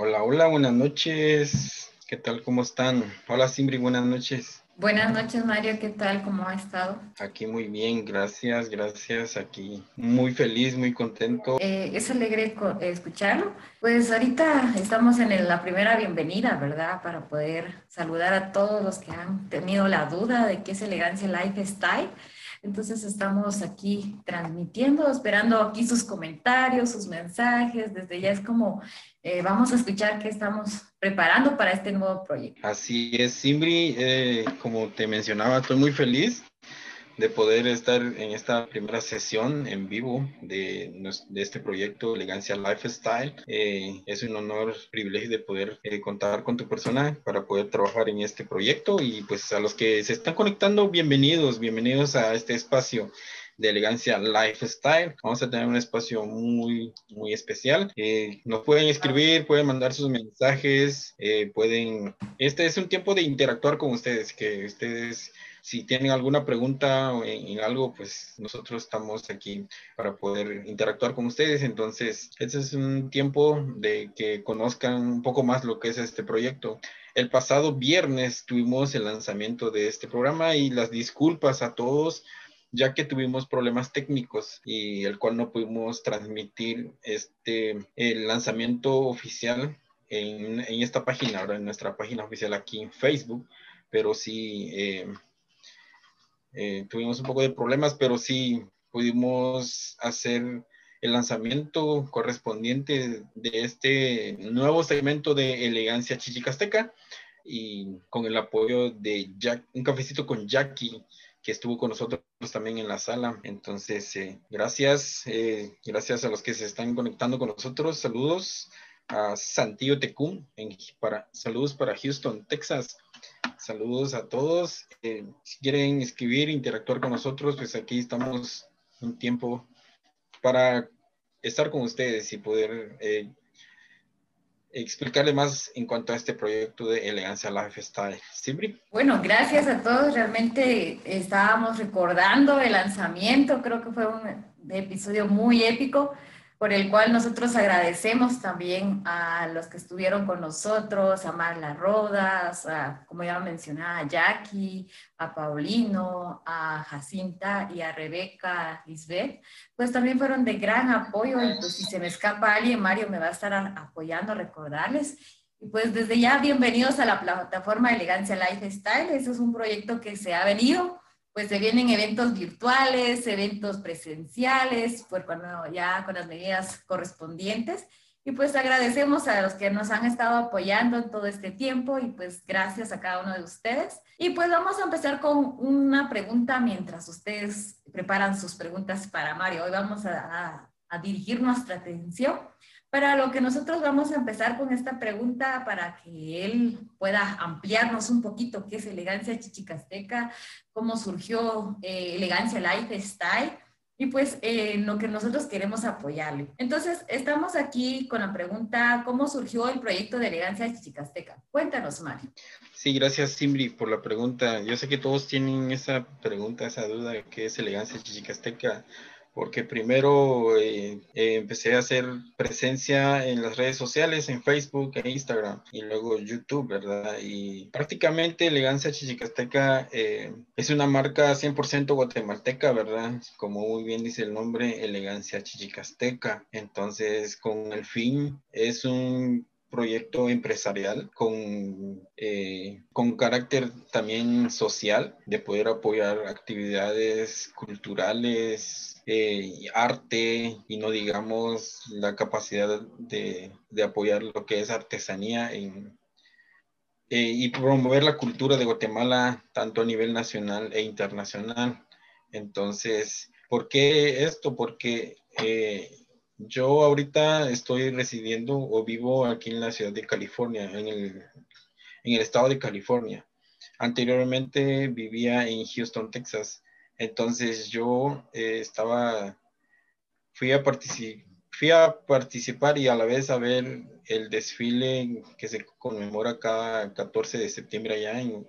Hola, hola, buenas noches. ¿Qué tal? ¿Cómo están? Hola, Simbri, buenas noches. Buenas noches, Mario. ¿Qué tal? ¿Cómo ha estado? Aquí muy bien, gracias, gracias. Aquí muy feliz, muy contento. Eh, es alegre escucharlo. Pues ahorita estamos en la primera bienvenida, ¿verdad? Para poder saludar a todos los que han tenido la duda de qué es elegancia lifestyle. Entonces estamos aquí transmitiendo, esperando aquí sus comentarios, sus mensajes. Desde ya es como eh, vamos a escuchar qué estamos preparando para este nuevo proyecto. Así es, Simbri, eh, como te mencionaba, estoy muy feliz de poder estar en esta primera sesión en vivo de, de este proyecto Elegancia Lifestyle. Eh, es un honor, privilegio de poder eh, contar con tu persona para poder trabajar en este proyecto y pues a los que se están conectando, bienvenidos, bienvenidos a este espacio de elegancia lifestyle. Vamos a tener un espacio muy, muy especial. Eh, nos pueden escribir, pueden mandar sus mensajes, pueden... Este es un tiempo de interactuar con ustedes, que ustedes si tienen alguna pregunta en, algo, pues nosotros estamos aquí para poder interactuar con ustedes. Entonces, este es un tiempo de que conozcan un poco más lo que es este proyecto. El pasado viernes tuvimos el lanzamiento de este programa y las disculpas a todos ya que tuvimos problemas técnicos y el cual no pudimos transmitir este el lanzamiento oficial en, en esta página, ahora en nuestra página oficial aquí en Facebook, pero sí eh, eh, tuvimos un poco de problemas, pero sí pudimos hacer el lanzamiento correspondiente de este nuevo segmento de Elegancia Chichicasteca y con el apoyo de Jack, un cafecito con Jackie que estuvo con nosotros también en la sala. Entonces, eh, gracias, eh, gracias a los que se están conectando con nosotros. Saludos a Santillo Tecum, para, saludos para Houston, Texas. Saludos a todos. Eh, si quieren escribir, interactuar con nosotros, pues aquí estamos un tiempo para estar con ustedes y poder eh, explicarle más en cuanto a este proyecto de Elegancia Lifestyle. ¿Sibri? Bueno, gracias a todos. Realmente estábamos recordando el lanzamiento. Creo que fue un episodio muy épico por el cual nosotros agradecemos también a los que estuvieron con nosotros, a Marla Rodas, a, como ya mencionaba, a Jackie, a Paulino, a Jacinta y a Rebeca Lisbeth, pues también fueron de gran apoyo y pues si se me escapa alguien, Mario me va a estar apoyando, recordarles. Y pues desde ya, bienvenidos a la plataforma Elegancia Lifestyle. Eso es un proyecto que se ha venido pues se vienen eventos virtuales, eventos presenciales, pues cuando ya con las medidas correspondientes. Y pues agradecemos a los que nos han estado apoyando en todo este tiempo y pues gracias a cada uno de ustedes. Y pues vamos a empezar con una pregunta mientras ustedes preparan sus preguntas para Mario. Hoy vamos a dirigir nuestra atención para lo que nosotros vamos a empezar con esta pregunta para que él pueda ampliarnos un poquito qué es elegancia chichicasteca, cómo surgió eh, elegancia lifestyle y pues eh, lo que nosotros queremos apoyarle. Entonces, estamos aquí con la pregunta, ¿cómo surgió el proyecto de elegancia chichicasteca? Cuéntanos, Mario. Sí, gracias, Simbri, por la pregunta. Yo sé que todos tienen esa pregunta, esa duda, ¿qué es elegancia chichicasteca? Porque primero eh, eh, empecé a hacer presencia en las redes sociales, en Facebook e Instagram, y luego YouTube, ¿verdad? Y prácticamente Elegancia Chichicasteca eh, es una marca 100% guatemalteca, ¿verdad? Como muy bien dice el nombre, Elegancia Chichicasteca. Entonces, con el fin, es un proyecto empresarial con, con carácter también social, de poder apoyar actividades culturales, eh, arte y no digamos la capacidad de, apoyar lo que es artesanía en, eh, y promover la cultura de Guatemala tanto a nivel nacional e internacional. Entonces, ¿por qué esto? Porque eh, yo ahorita estoy residiendo o vivo aquí en la ciudad de California, en el, estado de California. Anteriormente vivía en Houston, Texas entonces yo eh, estaba, fui fui a participar y a la vez a ver el desfile que se conmemora cada 14 de septiembre allá en,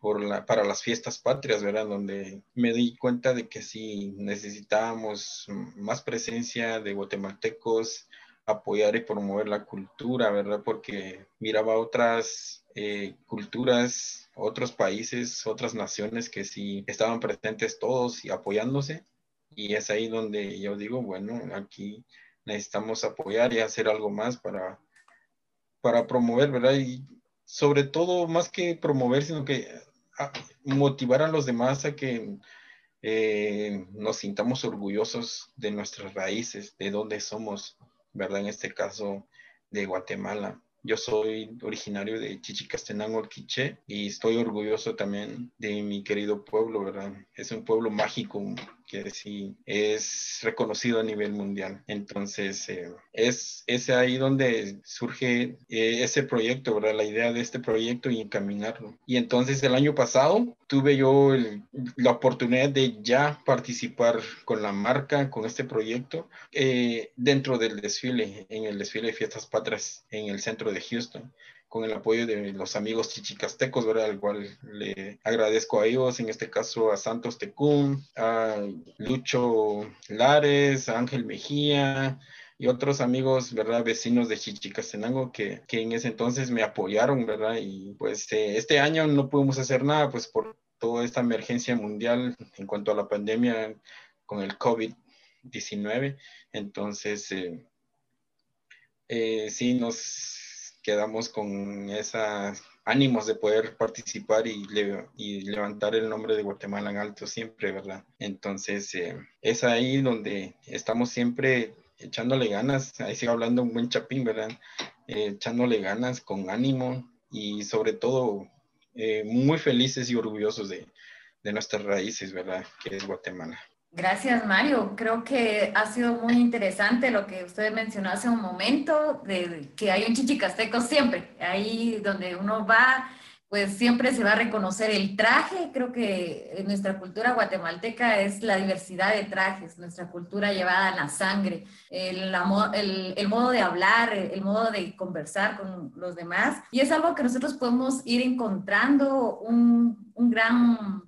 por la, para las fiestas patrias, ¿verdad? Donde me di cuenta de que sí necesitábamos más presencia de guatemaltecos apoyar y promover la cultura, ¿verdad? Porque miraba otras eh, culturas, otros países, otras naciones que sí estaban presentes todos y apoyándose. Y es ahí donde yo digo, bueno, aquí necesitamos apoyar y hacer algo más para, para promover, ¿verdad? Y sobre todo, más que promover, sino que ah, motivar a los demás a que eh, nos sintamos orgullosos de nuestras raíces, de dónde somos, ¿verdad? En este caso de Guatemala. Yo soy originario de Chichicastenango, Quiché, y estoy orgulloso también de mi querido pueblo, ¿verdad? Es un pueblo mágico que sí es reconocido a nivel mundial. Entonces, eh, es, es ahí donde surge eh, ese proyecto, ¿verdad? La idea de este proyecto y encaminarlo. Y entonces el año pasado tuve yo la oportunidad de ya participar con la marca, con este proyecto, eh, dentro del desfile, en el desfile de Fiestas Patrias en el centro de Houston con el apoyo de los amigos chichicastecos, ¿verdad? Al cual le agradezco a ellos, en este caso a Santos Tecún, a Lucho Lares, a Ángel Mejía, y otros amigos, ¿verdad? Vecinos de Chichicastenango que, que en ese entonces me apoyaron, ¿verdad? Y pues eh, este año no pudimos hacer nada, pues por toda esta emergencia mundial en cuanto a la pandemia con el COVID-19. Entonces, eh, eh, sí, nos quedamos con esos ánimos de poder participar y, levantar el nombre de Guatemala en alto siempre, ¿verdad? Entonces, eh, es ahí donde estamos siempre echándole ganas, ahí sigo hablando un buen chapín, ¿verdad? Eh, echándole ganas con ánimo y sobre todo eh, muy felices y orgullosos de nuestras raíces, ¿verdad? Que es Guatemala. Gracias, Mario. Creo que ha sido muy interesante lo que usted mencionó hace un momento, de que hay un chichicasteco siempre, ahí donde uno va, pues siempre se va a reconocer el traje. Creo que en nuestra cultura guatemalteca es la diversidad de trajes, nuestra cultura llevada en la sangre, el, modo de hablar, el modo de conversar con los demás. Y es algo que nosotros podemos ir encontrando un gran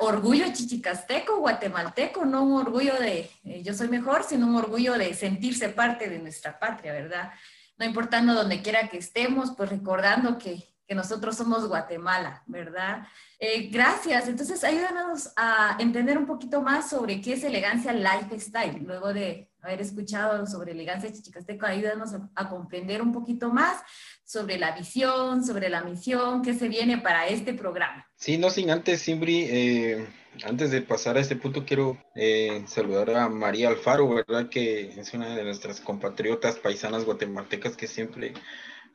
orgullo chichicasteco, guatemalteco, no un orgullo de eh, yo soy mejor, sino un orgullo de sentirse parte de nuestra patria, ¿verdad? No importando donde quiera que estemos, pues recordando que, que nosotros somos Guatemala, ¿verdad? Eh, gracias. Entonces, ayúdanos a entender un poquito más sobre qué es elegancia lifestyle. Luego de haber escuchado sobre elegancia chichicasteco, ayúdanos a comprender un poquito más sobre la visión, sobre la misión, qué se viene para este programa. Sí, no sin antes, Simbri, eh, antes de pasar a este punto, quiero eh, saludar a María Alfaro, ¿verdad? Que es una de nuestras compatriotas paisanas guatemaltecas que siempre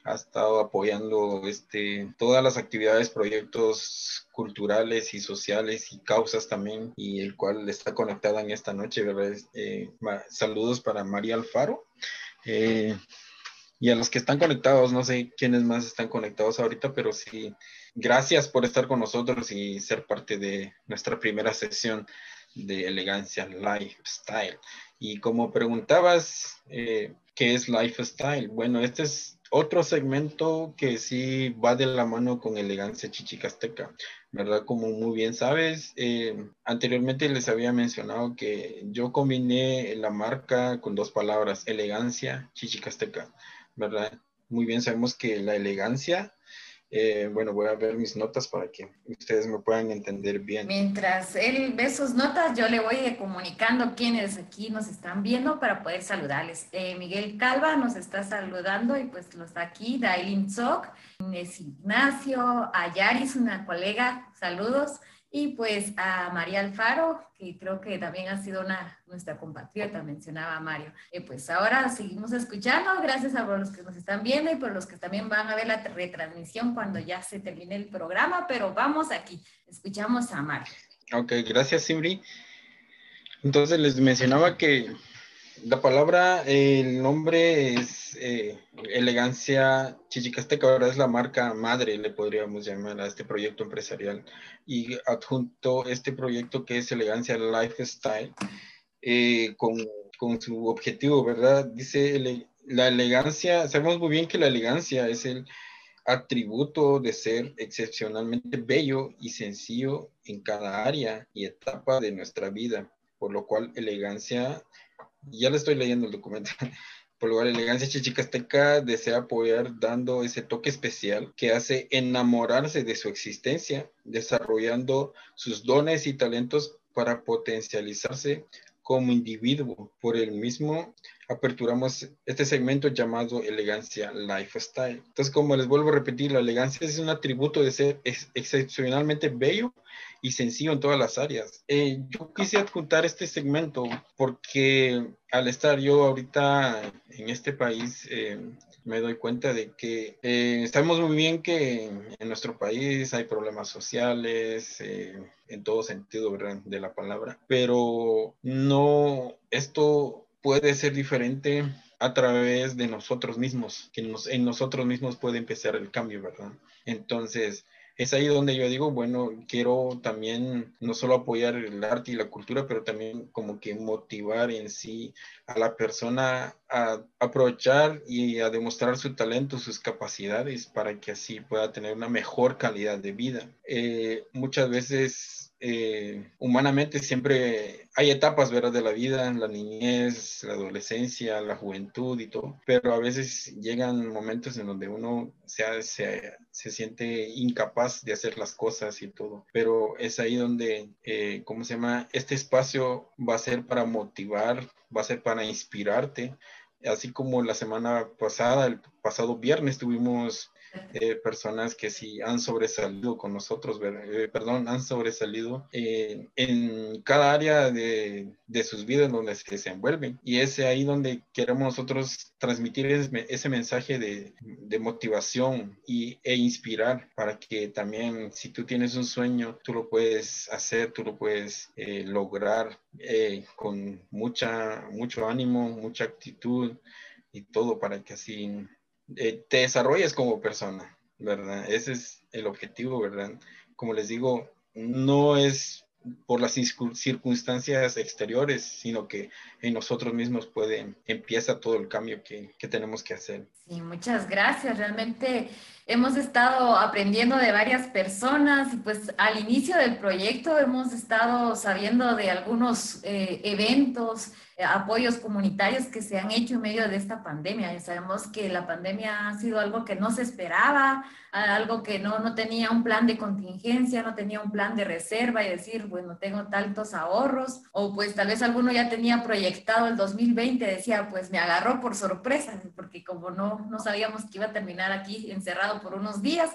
ha estado apoyando este, todas las actividades, proyectos culturales y sociales y causas también, y el cual está conectada en esta noche, ¿verdad? Eh, saludos para María Alfaro. Eh, y a los que están conectados, no sé quiénes más están conectados ahorita, pero sí, gracias por estar con nosotros y ser parte de nuestra primera sesión de elegancia lifestyle. Y como preguntabas, eh, ¿qué es lifestyle? Bueno, este es otro segmento que sí va de la mano con elegancia chichicasteca, ¿verdad? Como muy bien sabes, eh, anteriormente les había mencionado que yo combiné la marca con dos palabras, elegancia chichicasteca. ¿Verdad? Muy bien, sabemos que la elegancia, eh, bueno, voy a ver mis notas para que ustedes me puedan entender bien. Mientras él ve sus notas, yo le voy comunicando quiénes aquí nos están viendo para poder saludarles. Eh, Miguel Calva nos está saludando y pues lo está aquí, Dailin Inés Ignacio, Ayaris, una colega, saludos. Y pues a María Alfaro, que creo que también ha sido una, nuestra compatriota, mencionaba Mario. Eh, pues ahora seguimos escuchando, gracias a los que nos están viendo y por los que también van a ver la retransmisión cuando ya se termine el programa, pero vamos aquí, escuchamos a Mario. Ok, gracias Simri. Entonces les mencionaba que la palabra, el nombre es eh, Elegancia Chichicasteca, ahora es la marca madre, le podríamos llamar a este proyecto empresarial. Y adjunto este proyecto que es Elegancia Lifestyle, eh, con, con, su objetivo, ¿verdad? Dice la elegancia, sabemos muy bien que la elegancia es el atributo de ser excepcionalmente bello y sencillo en cada área y etapa de nuestra vida, por lo cual elegancia ya le estoy leyendo el documento. Por lo cual, Elegancia Chichicasteca desea apoyar dando ese toque especial que hace enamorarse de su existencia, desarrollando sus dones y talentos para potencializarse como individuo. Por el mismo, aperturamos este segmento llamado Elegancia Lifestyle. Entonces, como les vuelvo a repetir, la elegancia es un atributo de ser excepcionalmente bello y sencillo en todas las áreas. Eh, yo quise adjuntar este segmento porque al estar yo ahorita en este país, eh, me doy cuenta de que eh, sabemos muy bien que en nuestro país hay problemas sociales, eh, en todo sentido de la palabra, pero no, esto puede ser diferente a través de nosotros mismos, que en nosotros mismos puede empezar el cambio, ¿verdad? Entonces, es ahí donde yo digo, bueno, quiero también no solo apoyar el arte y la cultura, pero también como que motivar en sí a la persona a aprovechar y a demostrar su talento, sus capacidades, para que así pueda tener una mejor calidad de vida. Eh, muchas veces eh, humanamente siempre hay etapas ¿verdad? de la vida, la niñez, la adolescencia, la juventud y todo, pero a veces llegan momentos en donde uno se, se, se siente incapaz de hacer las cosas y todo, pero es ahí donde, eh, ¿cómo se llama? Este espacio va a ser para motivar, va a ser para inspirarte, así como la semana pasada, el pasado viernes tuvimos eh, personas que sí han sobresalido con nosotros, eh, perdón, han sobresalido eh, en cada área de, de, sus vidas donde se desenvuelven. Y es ahí donde queremos nosotros transmitir ese, mensaje de, de, motivación y, e inspirar para que también si tú tienes un sueño, tú lo puedes hacer, tú lo puedes lograr con mucha, mucho ánimo, mucha actitud y todo para que así eh, te desarrolles como persona, ¿verdad? Ese es el objetivo, ¿verdad? Como les digo, no es por las circunstancias exteriores, sino que en nosotros mismos puede, empieza todo el cambio que, que tenemos que hacer. Sí, muchas gracias. Realmente hemos estado aprendiendo de varias personas y pues al inicio del proyecto hemos estado sabiendo de algunos eh, eventos, eh, apoyos comunitarios que se han hecho en medio de esta pandemia. Ya sabemos que la pandemia ha sido algo que no se esperaba, algo que no, no tenía un plan de contingencia, no tenía un plan de reserva y decir, bueno, tengo tantos ahorros, o pues tal vez alguno ya tenía proyectado el 2020, decía, pues me agarró por sorpresa, porque como no, no sabíamos que iba a terminar aquí encerrado por unos días.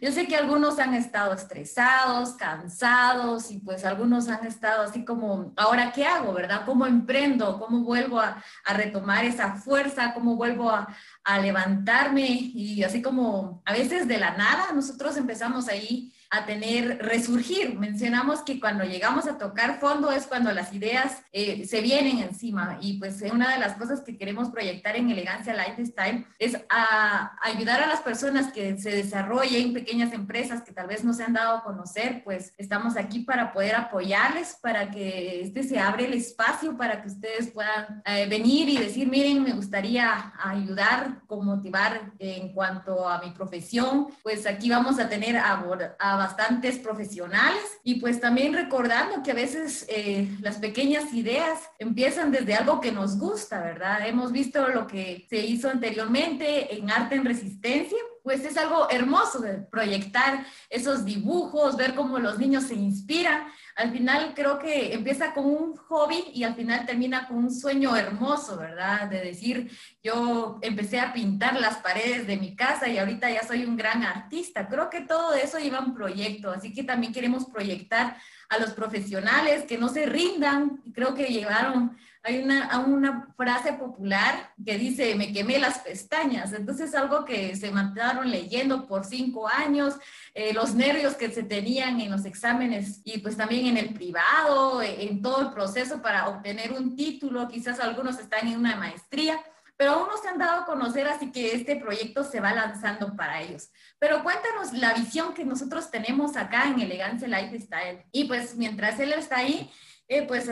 Yo sé que algunos han estado estresados, cansados y pues algunos han estado así como, ahora qué hago, ¿verdad? ¿Cómo emprendo? ¿Cómo vuelvo a, retomar esa fuerza? ¿Cómo vuelvo a, a levantarme? Y así como a veces de la nada, nosotros empezamos ahí a tener resurgir. Mencionamos que cuando llegamos a tocar fondo es cuando las ideas eh, se vienen encima y pues una de las cosas que queremos proyectar en Elegancia Lifestyle es a ayudar a las personas que se desarrollen pequeñas empresas que tal vez no se han dado a conocer, pues estamos aquí para poder apoyarles, para que este se abre el espacio para que ustedes puedan eh, venir y decir, miren, me gustaría ayudar, con motivar en cuanto a mi profesión, pues aquí vamos a tener a, bastantes profesionales y pues también recordando que a veces eh, las pequeñas ideas empiezan desde algo que nos gusta, ¿verdad? Hemos visto lo que se hizo anteriormente en Arte en Resistencia, pues es algo hermoso de proyectar esos dibujos, ver cómo los niños se inspiran. Al final creo que empieza con un hobby y al final termina con un sueño hermoso, ¿verdad? De decir, yo empecé a pintar las paredes de mi casa y ahorita ya soy un gran artista. Creo que todo eso lleva un proyecto, así que también queremos proyectar a los profesionales que no se rindan. Creo que llevaron hay una, frase popular que dice, me quemé las pestañas. Entonces, algo que se mataron leyendo por cinco años, eh, los nervios que se tenían en los exámenes y pues también en el privado, en todo el proceso para obtener un título. Quizás algunos están en una maestría pero aún no se han dado a conocer, así que este proyecto se va lanzando para ellos. Pero cuéntanos la visión que nosotros tenemos acá en Elegancia Lifestyle. Y pues mientras él está ahí, Eh, pues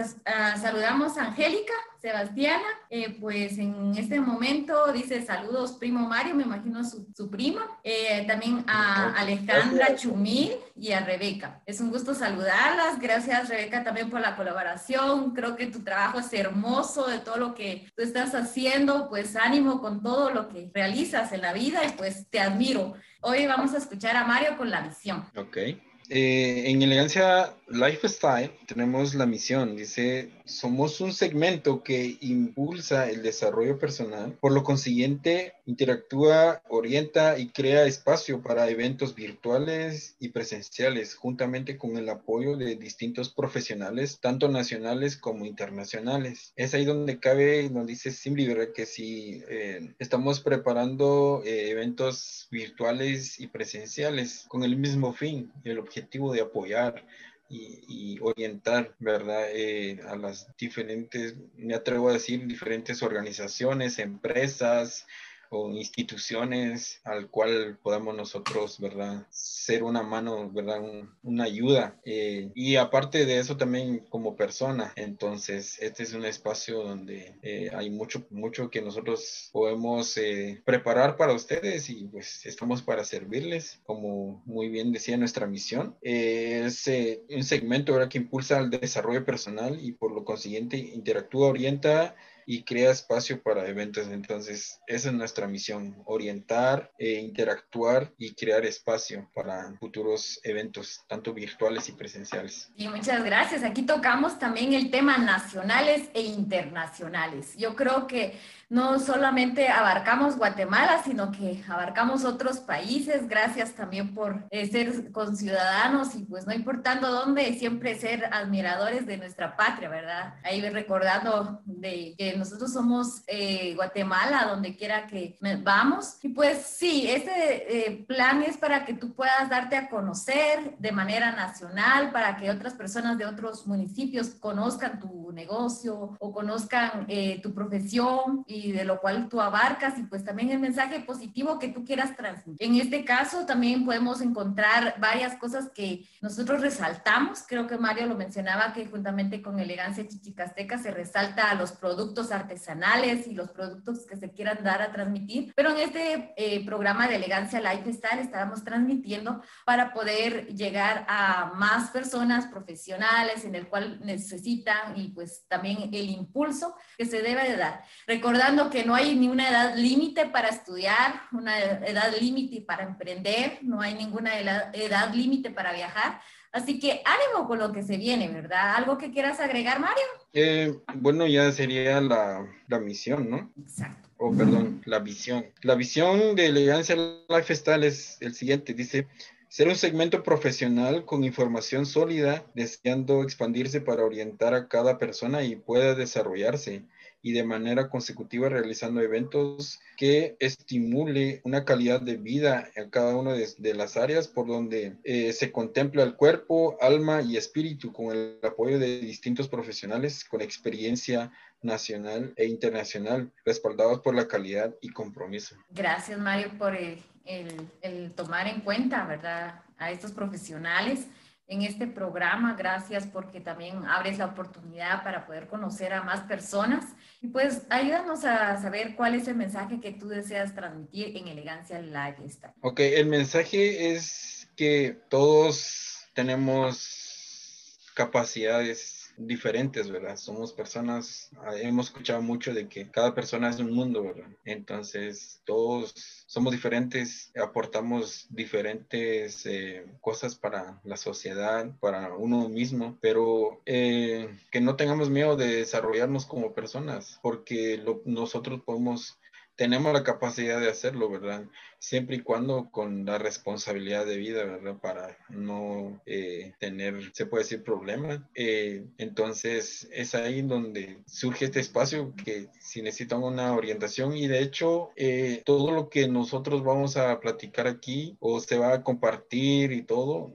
saludamos a Angélica, Sebastiana, eh, pues en este momento dice saludos primo Mario, me imagino su, su prima, eh, también a Alejandra Chumil y a Rebeca. Es un gusto saludarlas, gracias Rebeca también por la colaboración, creo que tu trabajo es hermoso de todo lo que tú estás haciendo, pues ánimo con todo lo que realizas en la vida y pues te admiro. Hoy vamos a escuchar a Mario con la visión. Ok. Eh, en Elegancia Lifestyle tenemos la misión, dice, somos un segmento que impulsa el desarrollo personal, por lo consiguiente interactúa, orienta y crea espacio para eventos virtuales y presenciales, juntamente con el apoyo de distintos profesionales, tanto nacionales como internacionales. Es ahí donde cabe, nos dice Simli, que si eh, estamos preparando eh, eventos virtuales y presenciales con el mismo fin, el objetivo de apoyar y, orientar, ¿verdad? Eh, a las diferentes, me atrevo a decir, diferentes organizaciones, empresas, o instituciones al cual podamos nosotros, ¿verdad? Ser una mano, ¿verdad? una ayuda. Eh, y aparte de eso también como persona. Entonces, este es un espacio donde eh, hay mucho, mucho que nosotros podemos eh, preparar para ustedes y pues estamos para servirles, como muy bien decía nuestra misión. es un segmento, ¿verdad? Que impulsa el desarrollo personal y por lo consiguiente interactúa, orienta y crea espacio para eventos. Entonces, esa es nuestra misión, orientar, e interactuar y crear espacio para futuros eventos, tanto virtuales y presenciales. Y muchas gracias. Aquí tocamos también el tema nacionales e internacionales. Yo creo que no solamente abarcamos Guatemala, sino que abarcamos otros países. Gracias también por eh, ser conciudadanos y pues no importando dónde, siempre ser admiradores de nuestra patria, ¿verdad? Ahí recordando de que nosotros somos eh, Guatemala, donde quiera que vamos. Y pues sí, este eh, plan es para que tú puedas darte a conocer de manera nacional, para que otras personas de otros municipios conozcan tu negocio o conozcan tu profesión y de lo cual tú abarcas y pues también el mensaje positivo que tú quieras transmitir. En este caso también podemos encontrar varias cosas que nosotros resaltamos. Creo que Mario lo mencionaba que juntamente con Elegancia Chichicasteca se resalta a los productos artesanales y los productos que se quieran dar a transmitir. Pero en este eh, programa de Elegancia Lifestyle estábamos transmitiendo para poder llegar a más personas profesionales en el cual necesitan y pues también el impulso que se debe de dar. Recordar que no hay ni una edad límite para estudiar, una edad límite para emprender, no hay ninguna edad límite para viajar. Así que ánimo con lo que se viene, ¿verdad? ¿Algo que quieras agregar, Mario? Eh, bueno, ya sería la, la misión, ¿no? Exacto. O oh, perdón, la visión. La visión de Elegancia Lifestyle es el siguiente, dice, ser un segmento profesional con información sólida, deseando expandirse para orientar a cada persona y pueda desarrollarse y de manera consecutiva realizando eventos que estimule una calidad de vida en cada una de, las áreas por donde eh, se contempla el cuerpo, alma y espíritu con el apoyo de distintos profesionales con experiencia nacional e internacional, respaldados por la calidad y compromiso. Gracias, Mario, por el, el tomar en cuenta, ¿verdad? A estos profesionales en este programa. Gracias porque también abres la oportunidad para poder conocer a más personas. Y pues ayúdanos a saber cuál es el mensaje que tú deseas transmitir en Elegancia Lifestyle. Ok, el mensaje es que todos tenemos capacidades diferentes, ¿verdad? Somos personas, ah, hemos escuchado mucho de que cada persona es un mundo, ¿verdad? Entonces, todos somos diferentes, aportamos diferentes eh, cosas para la sociedad, para uno mismo, pero eh, que no tengamos miedo de desarrollarnos como personas, porque nosotros podemos tenemos la capacidad de hacerlo, ¿verdad? Siempre y cuando con la responsabilidad de vida, ¿verdad? Para no eh, tener, se puede decir, problemas. Eh, entonces, es ahí donde surge este espacio que si necesitan una orientación y de hecho, eh, todo lo que nosotros vamos a platicar aquí o se va a compartir y todo,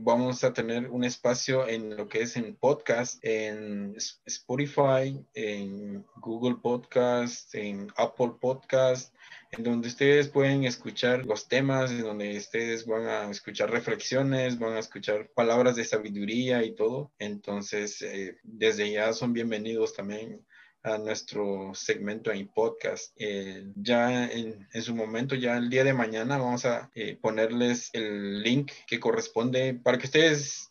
vamos a tener un espacio en lo que es en podcast, en Spotify, en Google Podcast, en Apple podcast, en donde ustedes pueden escuchar los temas, en donde ustedes van a escuchar reflexiones, van a escuchar palabras de sabiduría y todo. Entonces, eh, desde ya son bienvenidos también a nuestro segmento en podcast. Eh, ya en, en, su momento, ya el día de mañana, vamos a eh, ponerles el link que corresponde para que ustedes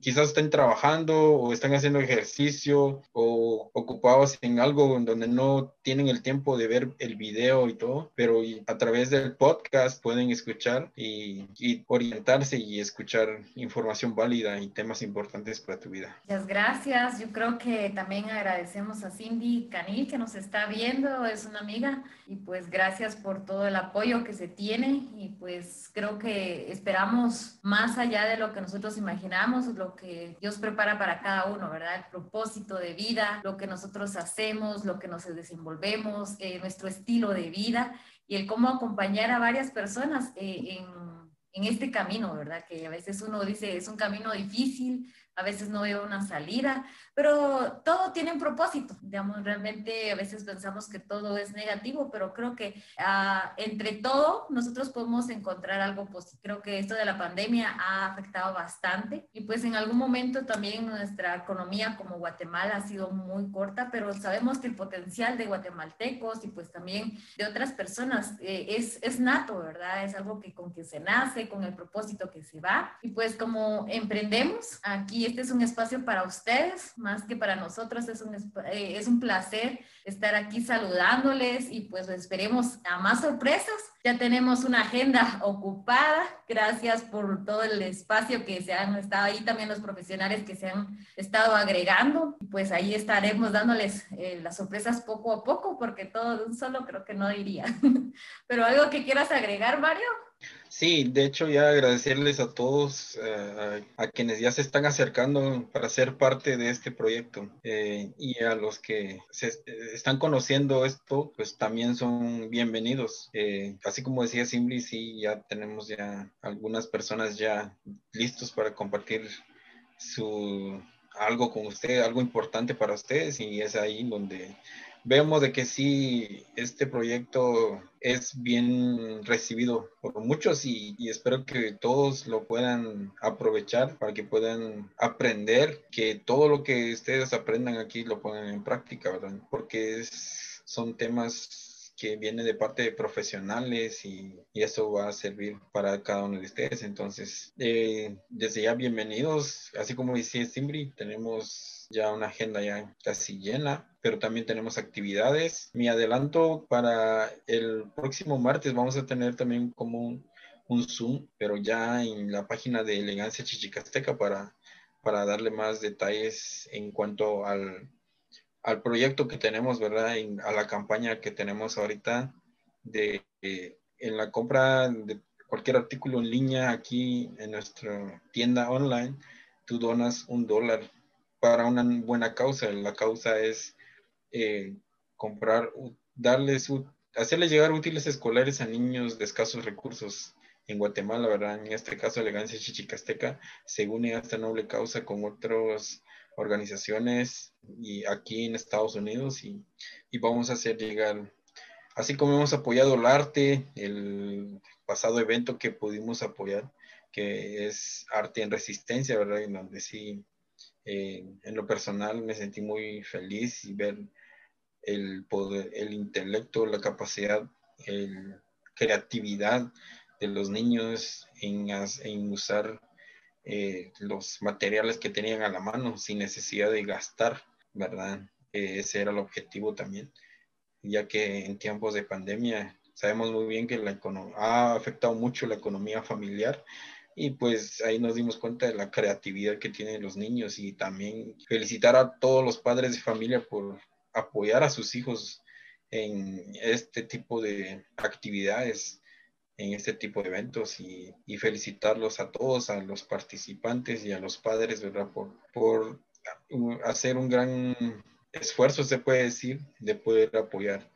quizás estén trabajando o están haciendo ejercicio o ocupados en algo donde no tienen el tiempo de ver el video y todo, pero a través del podcast pueden escuchar y, y orientarse y escuchar información válida y temas importantes para tu vida. Muchas gracias. Yo creo que también agradecemos a Cindy Canil que nos está viendo, es una amiga, y pues gracias por todo el apoyo que se tiene y pues creo que esperamos más allá de lo que nosotros imaginamos, lo que Dios prepara para cada uno, ¿verdad? El propósito de vida, lo que nosotros hacemos, lo que nos desenvolvemos, eh, nuestro estilo de vida y el cómo acompañar a varias personas eh, en en este camino, ¿verdad? Que a veces uno dice es un camino difícil, a veces no veo una salida, pero todo tiene un propósito. Digamos, realmente a veces pensamos que todo es negativo, pero creo que uh, entre todo nosotros podemos encontrar algo positivo. Creo que esto de la pandemia ha afectado bastante y pues en algún momento también nuestra economía como Guatemala ha sido muy corta, pero sabemos que el potencial de guatemaltecos y pues también de otras personas eh, es, es nato, ¿verdad? Es algo que con que se nace, con el propósito que se va. Y pues como emprendemos aquí este es un espacio para ustedes, más que para nosotros. Es un, eh, es un placer estar aquí saludándoles y pues esperemos a más sorpresas. Ya tenemos una agenda ocupada. Gracias por todo el espacio que se han estado ahí, también los profesionales que se han estado agregando. Pues ahí estaremos dándoles eh, las sorpresas poco a poco, porque todo de un solo creo que no iría. Pero algo que quieras agregar, Mario. Sí, de hecho ya agradecerles a todos, eh, a, quienes ya se están acercando para ser parte de este proyecto eh, y a los que se están conociendo esto, pues también son bienvenidos. Eh, así como decía Simli, sí, ya tenemos ya algunas personas ya listos para compartir su algo con usted, algo importante para ustedes y es ahí donde vemos de que sí, este proyecto es bien recibido por muchos y, espero que todos lo puedan aprovechar para que puedan aprender, que todo lo que ustedes aprendan aquí lo pongan en práctica, ¿verdad? Porque son temas que vienen de parte de profesionales y, eso va a servir para cada uno de ustedes. Entonces, eh, desde ya bienvenidos, así como decía Simbri, tenemos ya una agenda ya casi llena, pero también tenemos actividades. Mi adelanto para el próximo martes vamos a tener también como un, un Zoom, pero ya en la página de Elegancia Chichicasteca para, para darle más detalles en cuanto al, al proyecto que tenemos, ¿verdad? a la campaña que tenemos ahorita de en la compra de cualquier artículo en línea aquí en nuestra tienda online, tú donas un dólar para una buena causa. La causa es eh, comprar, darles, hacerles llegar útiles escolares a niños de escasos recursos en Guatemala, ¿verdad? En este caso, Elegancia Chichicasteca se une esta noble causa con otras organizaciones y aquí en Estados Unidos y, y vamos a hacer llegar, así como hemos apoyado el arte, el pasado evento que pudimos apoyar, que es Arte en Resistencia, ¿verdad? En donde sí en lo personal me sentí muy feliz y ver el poder, el intelecto, la capacidad, la creatividad de los niños en, en usar eh, los materiales que tenían a la mano sin necesidad de gastar, ¿verdad? ese era el objetivo también, ya que en tiempos de pandemia sabemos muy bien que la ha afectado mucho la economía familiar y pues ahí nos dimos cuenta de la creatividad que tienen los niños y también felicitar a todos los padres de familia por apoyar a sus hijos en este tipo de actividades, en este tipo de eventos y, felicitarlos a todos, a los participantes y a los padres, ¿verdad? Por, por hacer un gran esfuerzo, se puede decir, de poder apoyar,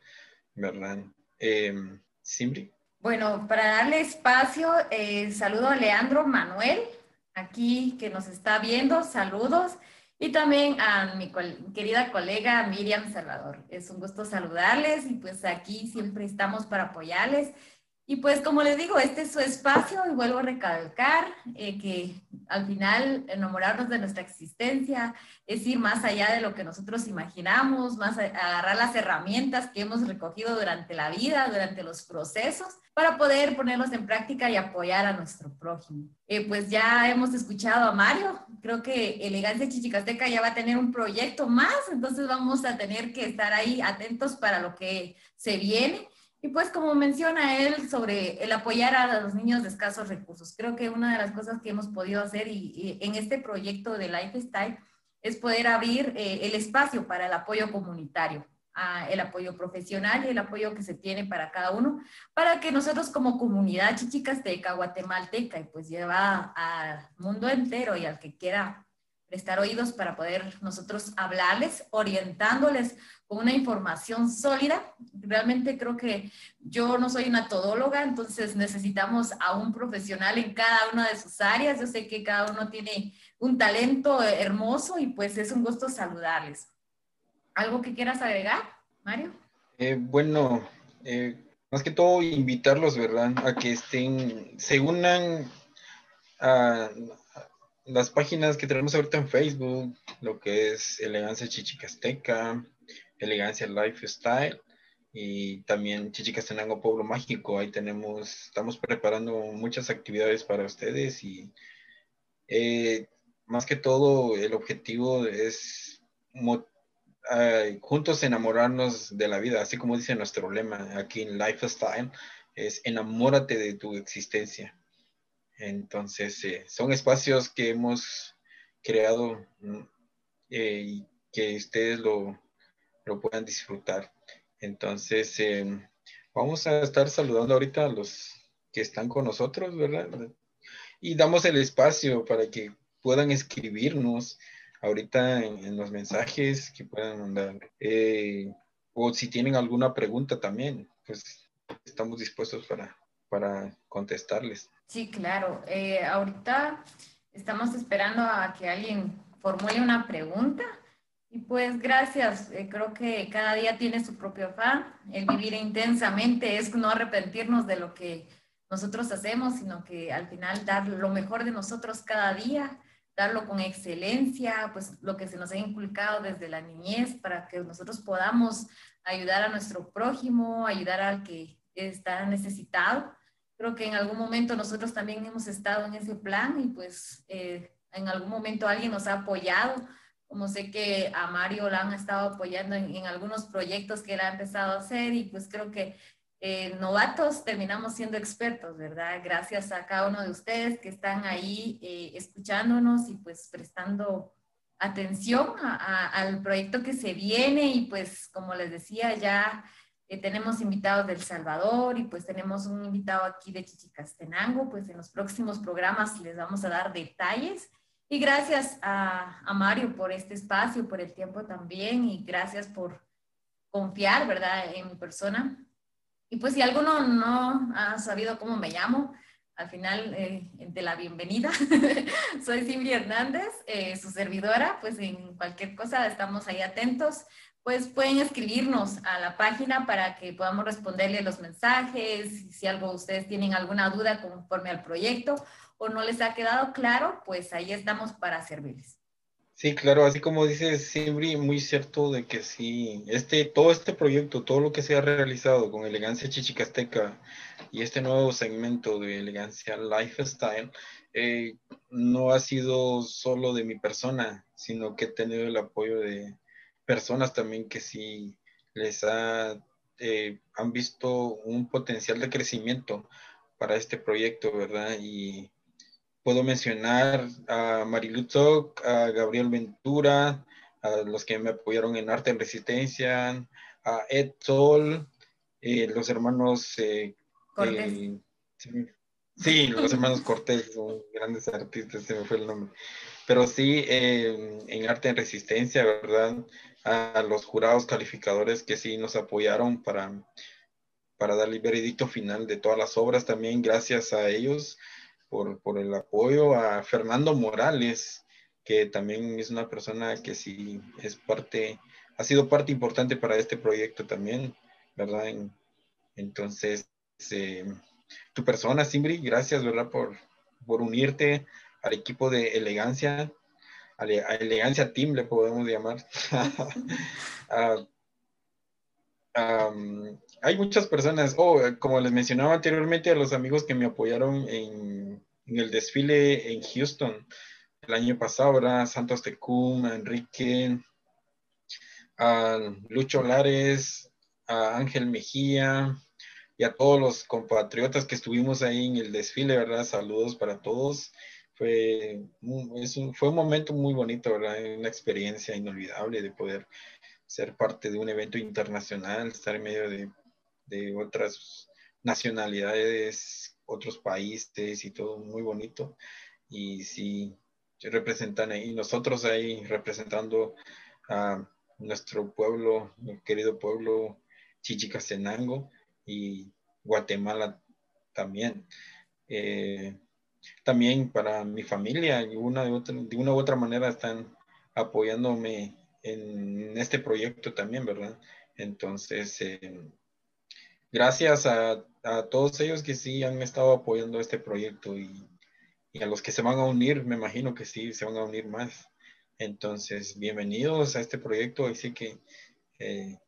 ¿verdad? Eh, Simbri. Bueno, para darle espacio, eh, saludo a Leandro Manuel, aquí que nos está viendo, saludos. y también a mi querida colega Miriam Salvador. Es un gusto saludarles y pues aquí siempre estamos para apoyarles. Y pues como les digo, este es su espacio y vuelvo a recalcar eh, que al final enamorarnos de nuestra existencia es ir más allá de lo que nosotros imaginamos, más agarrar las herramientas que hemos recogido durante la vida, durante los procesos para poder ponerlos en práctica y apoyar a nuestro prójimo. Eh, pues ya hemos escuchado a Mario, creo que Elegancia Chichicasteca ya va a tener un proyecto más, entonces vamos a tener que estar ahí atentos para lo que se viene. Y pues como menciona él sobre el apoyar a los niños de escasos recursos, creo que una de las cosas que hemos podido hacer y, en este proyecto de Lifestyle es poder abrir eh, el espacio para el apoyo comunitario el apoyo profesional y el apoyo que se tiene para cada uno, para que nosotros como comunidad chichicasteca, guatemalteca, y pues lleva al mundo entero y al que quiera prestar oídos para poder nosotros hablarles, orientándoles con una información sólida. Realmente creo que yo no soy una todóloga, entonces necesitamos a un profesional en cada una de sus áreas. Yo sé que cada uno tiene un talento hermoso y pues es un gusto saludarles. ¿Algo que quieras agregar, Mario? Eh, bueno, eh, más que todo invitarlos, ¿verdad? A que estén, se unan a las páginas que tenemos ahorita en Facebook, lo que es Elegancia Chichicasteca, Elegancia Lifestyle y también Chichicastenango Pueblo Mágico. Ahí tenemos, estamos preparando muchas actividades para ustedes y eh, más que todo el objetivo es juntos enamorarnos de la vida, así como dice nuestro lema aquí en Lifestyle, es enamórate de tu existencia. Entonces, eh, son espacios que hemos creado eh, y que ustedes lo, lo puedan disfrutar. Entonces, em, vamos a estar saludando ahorita a los que están con nosotros, ¿verdad? Y damos el espacio para que puedan escribirnos ahorita en, los mensajes que puedan mandar. Eh, o si tienen alguna pregunta también, pues estamos dispuestos para, para contestarles. Sí, claro. Eh, ahorita estamos esperando a que alguien formule una pregunta. Y pues gracias, eh, creo que cada día tiene su propio afán. El vivir intensamente es no arrepentirnos de lo que nosotros hacemos, sino que al final dar lo mejor de nosotros cada día darlo con excelencia, pues lo que se nos ha inculcado desde la niñez para que nosotros podamos ayudar a nuestro prójimo, ayudar al que está necesitado. Creo que en algún momento nosotros también hemos estado en ese plan y pues eh, en algún momento alguien nos ha apoyado, como sé que a Mario la han estado apoyando en, en algunos proyectos que él ha empezado a hacer y pues creo que eh, novatos terminamos siendo expertos, ¿verdad? Gracias a cada uno de ustedes que están ahí eh, escuchándonos y pues prestando atención al proyecto que se viene y pues como les decía ya eh, tenemos invitados del Salvador y pues tenemos un invitado aquí de Chichicastenango, pues en los próximos programas les vamos a dar detalles. Y gracias a, a Mario por este espacio, por el tiempo también y gracias por confiar, ¿verdad?, en mi persona. Y pues si alguno no ha sabido cómo me llamo, al final eh, de la bienvenida, soy Silvia Hernández, eh, su servidora, pues en cualquier cosa estamos ahí atentos, pues pueden escribirnos a la página para que podamos responderle los mensajes, si algo ustedes tienen alguna duda conforme al proyecto o no les ha quedado claro, pues ahí estamos para servirles. Sí, claro, así como dice Simbri, muy cierto de que sí, este, todo este proyecto, todo lo que se ha realizado con Elegancia Chichicasteca y este nuevo segmento de Elegancia Lifestyle, eh, no ha sido solo de mi persona, sino que he tenido el apoyo de personas también que sí les ha, eh, han visto un potencial de crecimiento para este proyecto, ¿verdad? Y puedo mencionar a Marilu a Gabriel Ventura, a los que me apoyaron en Arte en Resistencia, a Ed Sol, eh, los hermanos eh, Cortés. Eh, sí, los hermanos Cortés son grandes artistas, se me fue el nombre. Pero sí, en Arte en Resistencia, ¿verdad? A los jurados calificadores que sí nos apoyaron para, para dar el veredicto final de todas las obras también, gracias a ellos por, el apoyo a Fernando Morales, que también es una persona que sí es parte, ha sido parte importante para este proyecto también, ¿verdad? entonces, eh, tu persona, Simbri, gracias, ¿verdad? Por, por unirte al equipo de elegancia, a, elegancia team le podemos llamar. Ah, hay muchas personas, oh, como les mencionaba anteriormente, a los amigos que me apoyaron en, en el desfile en Houston el año pasado, ¿verdad? Santos Tecum, Enrique, a Lucho Lares, a Ángel Mejía y a todos los compatriotas que estuvimos ahí en el desfile, ¿verdad? Saludos para todos. Fue, un, fue un momento muy bonito. Una experiencia inolvidable de poder ser parte de un evento internacional, estar en medio de, de otras nacionalidades, otros países y todo muy bonito. Y sí, representan ahí, nosotros ahí representando a nuestro pueblo, mi querido pueblo Chichicastenango y Guatemala también. Eh, también para mi familia, de una, de, otra, de una u otra manera están apoyándome en este proyecto también, ¿verdad? Entonces, eh, gracias a, a, todos ellos que sí han estado apoyando este proyecto y, y, a los que se van a unir, me imagino que sí, se van a unir más. Entonces, bienvenidos a este proyecto, así que eh,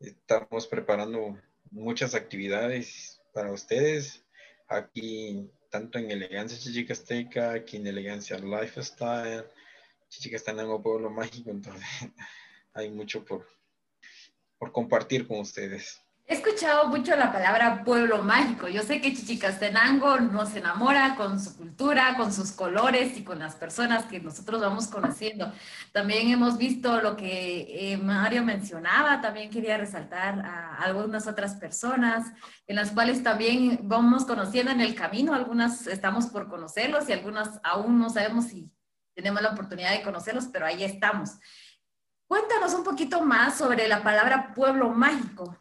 estamos preparando muchas actividades para ustedes aquí, tanto en Elegancia Chichicasteca, aquí en Elegancia Lifestyle, Chichicastenango Pueblo Mágico, entonces hay mucho por, por compartir con ustedes. He escuchado mucho la palabra pueblo mágico. Yo sé que Chichicastenango nos enamora con su cultura, con sus colores y con las personas que nosotros vamos conociendo. También hemos visto lo que eh, Mario mencionaba, también quería resaltar a algunas otras personas, en las cuales también vamos conociendo en el camino. Algunas estamos por conocerlos y algunas aún no sabemos si tenemos la oportunidad de conocerlos, pero ahí estamos. Cuéntanos un poquito más sobre la palabra pueblo mágico.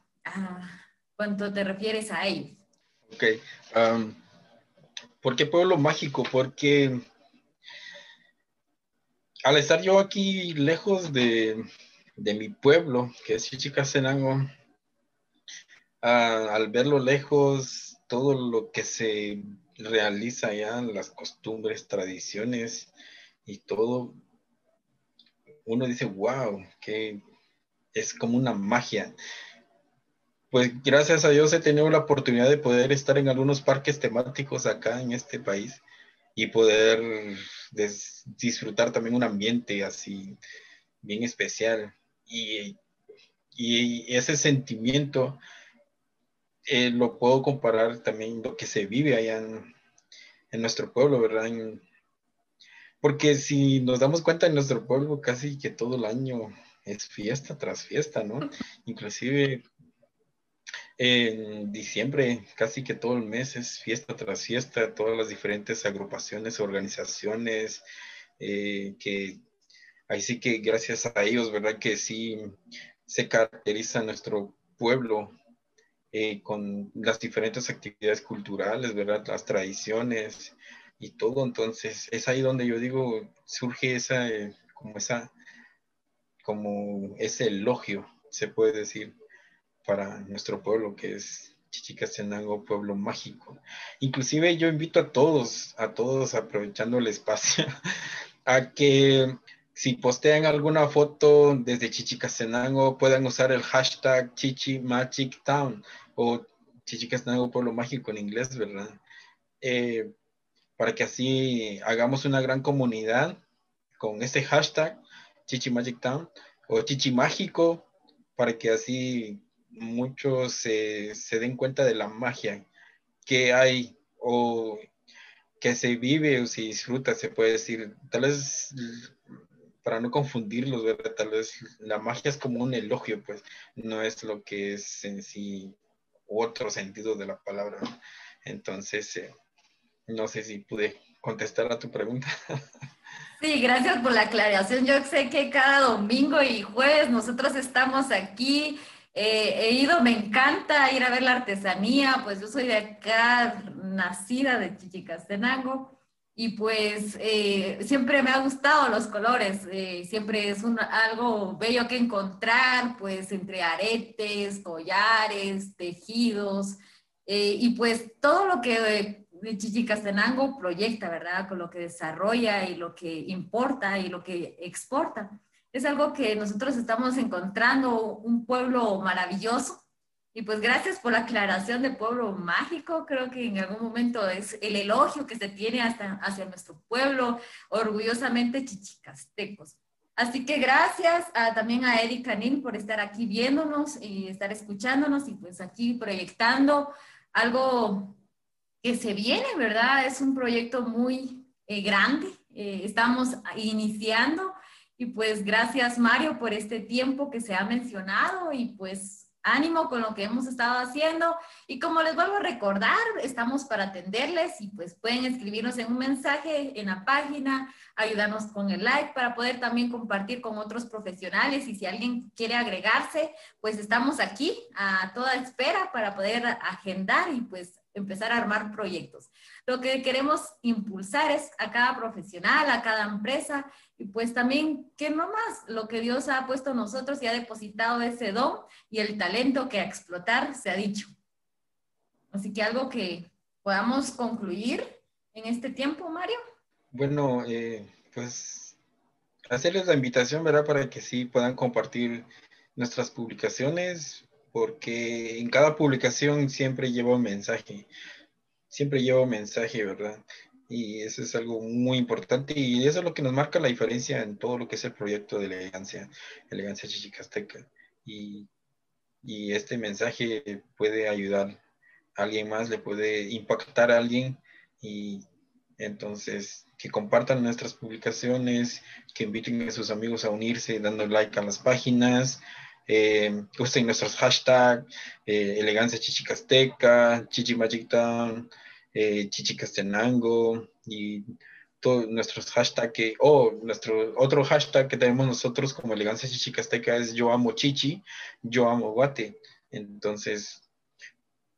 ¿Cuánto te refieres a ellos? Ok. Um, ¿Por qué pueblo mágico? Porque al estar yo aquí lejos de, mi pueblo, que es Chichicastenango, uh, al verlo lejos, todo lo que se realiza allá, las costumbres, tradiciones y todo, uno dice, wow, que es como una magia pues gracias a Dios he tenido la oportunidad de poder estar en algunos parques temáticos acá en este país y poder disfrutar también un ambiente así bien especial. Y, ese sentimiento eh, lo puedo comparar también lo que se vive allá en, nuestro pueblo, ¿verdad? porque si nos damos cuenta en nuestro pueblo casi que todo el año es fiesta tras fiesta, ¿no? Inclusive en diciembre, casi que todo el mes es fiesta tras fiesta, todas las diferentes agrupaciones, organizaciones, eh, que ahí sí que gracias a ellos, ¿verdad? Que sí se caracteriza nuestro pueblo eh, con las diferentes actividades culturales, ¿verdad? Las tradiciones y todo. Entonces, es ahí donde yo digo, surge esa, eh, como esa, como ese elogio, se puede decir para nuestro pueblo, que es Chichicastenango, pueblo mágico. Inclusive yo invito a todos, a todos, aprovechando el espacio, a que si postean alguna foto desde Chichicastenango, puedan usar el hashtag Chichi Magic Town o Chichicastenango, pueblo mágico en inglés, ¿verdad? Eh, para que así hagamos una gran comunidad con este hashtag Chichi Magic Town o Chichi Mágico, para que así muchos se, den cuenta de la magia que hay o que se vive o se disfruta, se puede decir. Tal vez, para no confundirlos, ¿verdad? Tal vez la magia es como un elogio, pues no es lo que es en sí otro sentido de la palabra. Entonces, eh, no sé si pude contestar a tu pregunta. Sí, gracias por la aclaración. Yo sé que cada domingo y jueves nosotros estamos aquí he ido, me encanta ir a ver la artesanía, pues yo soy de acá, nacida de Chichicastenango, y pues eh, siempre me ha gustado los colores, eh, siempre es algo bello que encontrar, pues entre aretes, collares, tejidos, eh, y pues todo lo que Chichicastenango proyecta, ¿verdad? Con lo que desarrolla y lo que importa y lo que exporta. Es algo que nosotros estamos encontrando un pueblo maravilloso, y pues gracias por la aclaración de pueblo mágico. Creo que en algún momento es el elogio que se tiene hasta hacia nuestro pueblo, orgullosamente chichicastecos. Así que gracias también a Eddie Canin por estar aquí viéndonos y estar escuchándonos y pues aquí proyectando algo que se viene, ¿verdad? Es un proyecto muy eh, grande. Eh, estamos iniciando y pues gracias Mario por este tiempo que se ha mencionado y pues ánimo con lo que hemos estado haciendo. Y como les vuelvo a recordar, estamos para atenderles y pues pueden escribirnos en un mensaje en la página, ayudarnos con el like para poder también compartir con otros profesionales y si alguien quiere agregarse, pues estamos aquí a toda espera para poder agendar y pues empezar a armar proyectos. Lo que queremos impulsar es a cada profesional, a cada empresa y pues también que no más lo que Dios ha puesto en nosotros y ha depositado ese don y el talento que a explotar se ha dicho. Así que algo que podamos concluir en este tiempo, Mario. Bueno, eh, pues hacerles la invitación, ¿verdad? Para que sí puedan compartir nuestras publicaciones, porque en cada publicación siempre lleva un mensaje, siempre lleva un mensaje, ¿verdad? Y eso es algo muy importante y eso es lo que nos marca la diferencia en todo lo que es el proyecto de elegancia, elegancia chichicasteca. Y, y este mensaje puede ayudar a alguien más, le puede impactar a alguien y entonces que compartan nuestras publicaciones, que inviten a sus amigos a unirse dando like a las páginas, eh, usen nuestros hashtags, eh, elegancia chichicasteca, chichi magic town, eh, chichicastenango y todos nuestros hashtags, o nuestro otro hashtag que tenemos nosotros como elegancia chichicasteca es yo amo chichi, yo amo guate. Entonces,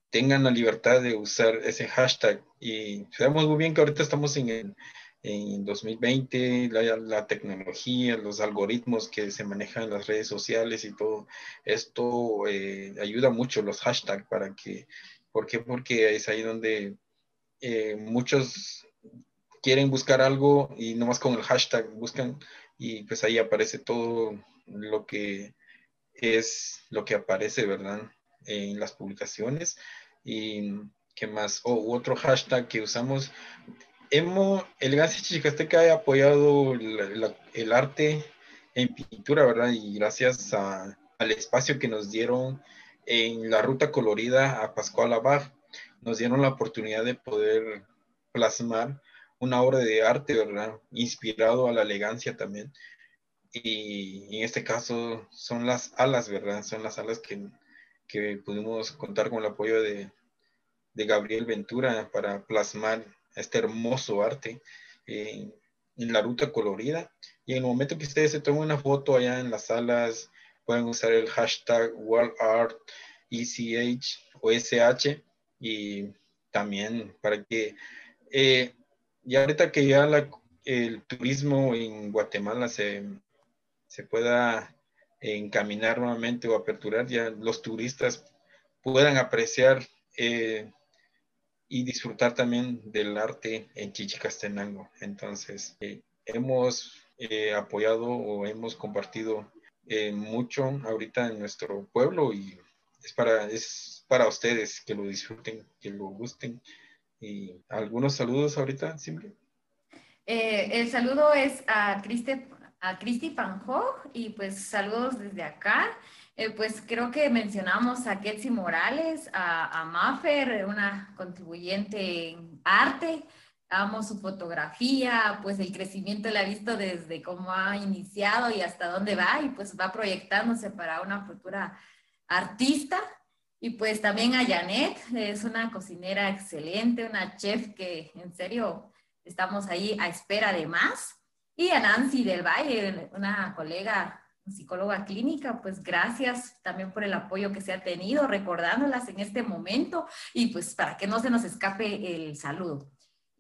tengan la libertad de usar ese hashtag y sabemos muy bien que ahorita estamos en el en 2020, la, tecnología, los algoritmos que se manejan en las redes sociales y todo esto eh, ayuda mucho los hashtags para que, ¿por qué? Porque es ahí donde eh, muchos quieren buscar algo y nomás con el hashtag buscan y pues ahí aparece todo lo que es lo que aparece, ¿verdad? En las publicaciones y qué más, o otro hashtag que usamos hemos, Elegancia Chichicasteca ha apoyado el arte en pintura, ¿verdad? Y gracias al espacio que nos dieron en la ruta colorida a Pascual Abad, nos dieron la oportunidad de poder plasmar una obra de arte, ¿verdad? Inspirado a la elegancia también. Y en este caso son las alas, ¿verdad? Son las alas que, que pudimos contar con el apoyo de, de Gabriel Ventura para plasmar este hermoso arte en la ruta colorida. Y en el momento que ustedes se tomen una foto allá en las salas, pueden usar el hashtag WorldArtECH o SH y también para que eh, ya ahorita que ya el turismo en Guatemala se, se pueda encaminar nuevamente o aperturar, ya los turistas puedan apreciar eh, y disfrutar también del arte en Chichicastenango. Entonces, eh, hemos eh, apoyado o hemos compartido eh, mucho ahorita en nuestro pueblo y es para, es para ustedes que lo disfruten, que lo gusten. Y algunos saludos ahorita, simple. el saludo es a Cristi, a Cristi y pues saludos desde acá. Eh, pues creo que mencionamos a Ketsi Morales, a, a Maffer, una contribuyente en arte. Amo su fotografía, pues el crecimiento la ha visto desde cómo ha iniciado y hasta dónde va y pues va proyectándose para una futura artista. Y pues también a Janet, es una cocinera excelente, una chef que en serio estamos ahí a espera de más. Y a Nancy del Valle, una colega psicóloga clínica, pues gracias también por el apoyo que se ha tenido, recordándolas en este momento y pues para que no se nos escape el saludo.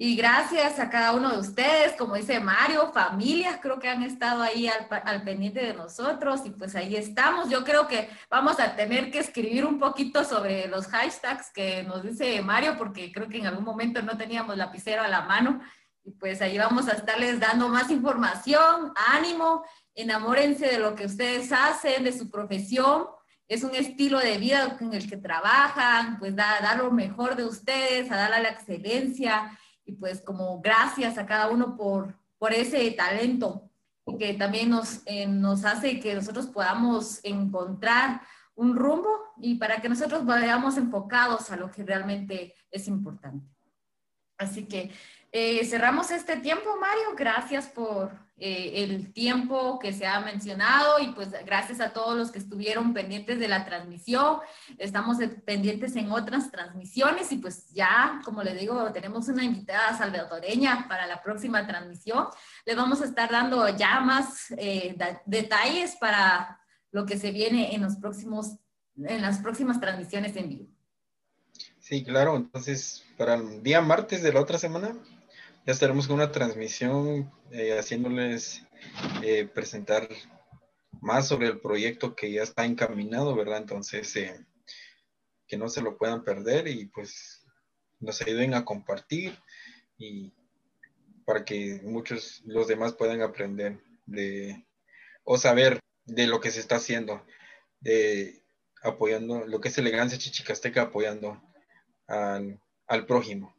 Y gracias a cada uno de ustedes, como dice Mario, familias creo que han estado ahí al, al, pendiente de nosotros y pues ahí estamos. Yo creo que vamos a tener que escribir un poquito sobre los hashtags que nos dice Mario, porque creo que en algún momento no teníamos lapicero a la mano y pues ahí vamos a estarles dando más información, ánimo, enamórense de lo que ustedes hacen, de su profesión es un estilo de vida en el que trabajan, pues da, dar lo mejor de ustedes, a darle la excelencia y pues como gracias a cada uno por, por ese talento que también nos, eh, nos hace que nosotros podamos encontrar un rumbo y para que nosotros vayamos enfocados a lo que realmente es importante. Así que eh, cerramos este tiempo, Mario. Gracias por eh, el tiempo que se ha mencionado y pues gracias a todos los que estuvieron pendientes de la transmisión. Estamos pendientes en otras transmisiones y pues ya, como les digo, tenemos una invitada salvadoreña para la próxima transmisión. Le vamos a estar dando ya más eh, detalles para lo que se viene en los próximos, en las próximas transmisiones en vivo. Sí, claro. Entonces, para el día martes de la otra semana, ya estaremos con una transmisión eh, haciéndoles eh, presentar más sobre el proyecto que ya está encaminado, ¿verdad? Entonces, eh, que no se lo puedan perder y pues nos ayuden a compartir y para que muchos, los demás puedan aprender de o saber de lo que se está haciendo, de apoyando lo que es elegancia chichicasteca, apoyando al, al prójimo.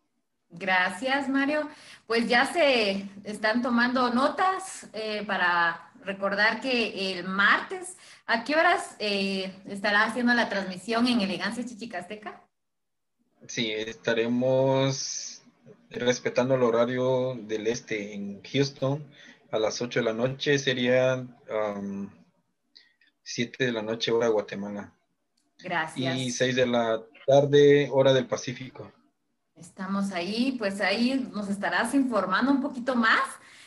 Gracias, Mario. Pues ya se están tomando notas eh, para recordar que el martes, ¿a qué horas eh, estará haciendo la transmisión en Elegancia Chichicasteca? Sí, estaremos respetando el horario del este en Houston a las 8 de la noche, sería 7 de la noche hora de Guatemala. Gracias. Y 6 de la tarde hora del Pacífico. Estamos ahí, pues ahí nos estarás informando un poquito más.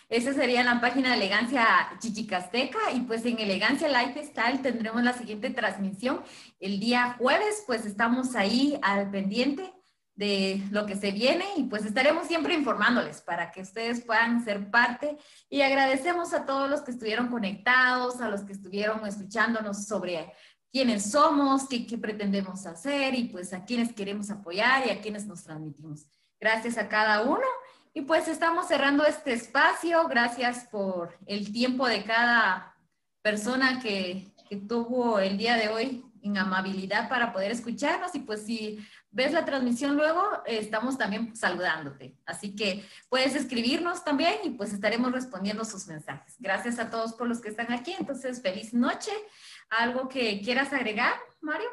Esa sería la página de Elegancia Chichicasteca y pues en Elegancia Lifestyle tendremos la siguiente transmisión el día jueves, pues estamos ahí al pendiente de lo que se viene y pues estaremos siempre informándoles para que ustedes puedan ser parte y agradecemos a todos los que estuvieron conectados, a los que estuvieron escuchándonos sobre quiénes somos, qué, pretendemos hacer y pues a quiénes queremos apoyar y a quiénes nos transmitimos. Gracias a cada uno. Y pues estamos cerrando este espacio. Gracias por el tiempo de cada persona que, que tuvo el día de hoy en amabilidad para poder escucharnos. Y pues si ves la transmisión luego, estamos también saludándote. Así que puedes escribirnos también y pues estaremos respondiendo sus mensajes. Gracias a todos por los que están aquí. Entonces, feliz noche. ¿Algo que quieras agregar, Mario?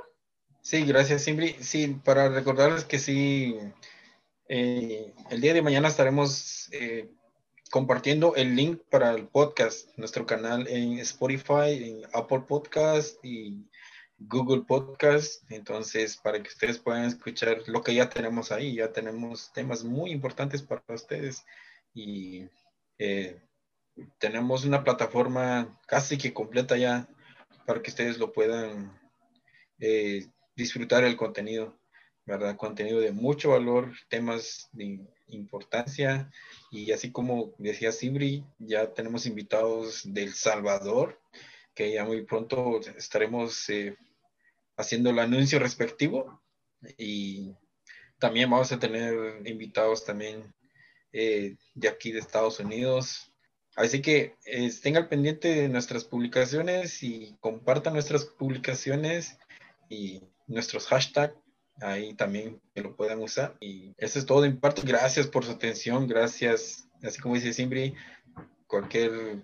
Sí, gracias, Simbri. Sí, para recordarles que sí, eh, el día de mañana estaremos eh, compartiendo el link para el podcast, nuestro canal en Spotify, en Apple Podcast y Google Podcast. Entonces, para que ustedes puedan escuchar lo que ya tenemos ahí, ya tenemos temas muy importantes para ustedes y eh, tenemos una plataforma casi que completa ya para que ustedes lo puedan eh, disfrutar el contenido, ¿verdad? Contenido de mucho valor, temas de importancia y así como decía Sibri, ya tenemos invitados del Salvador, que ya muy pronto estaremos eh, haciendo el anuncio respectivo y también vamos a tener invitados también eh, de aquí de Estados Unidos, Así que estén al pendiente de nuestras publicaciones y compartan nuestras publicaciones y nuestros hashtags ahí también que lo puedan usar. Y eso es todo en parte. Gracias por su atención. Gracias. Así como dice Simbri, cualquier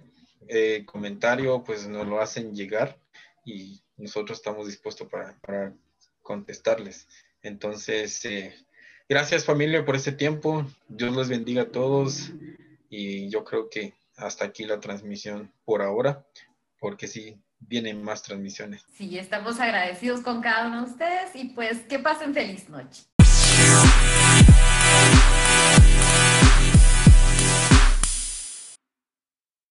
eh, comentario pues nos lo hacen llegar y nosotros estamos dispuestos para, contestarles. Entonces, eh, gracias familia por este tiempo. Dios los bendiga a todos y yo creo que hasta aquí la transmisión por ahora, porque sí, vienen más transmisiones. Sí, estamos agradecidos con cada uno de ustedes y pues que pasen feliz noche.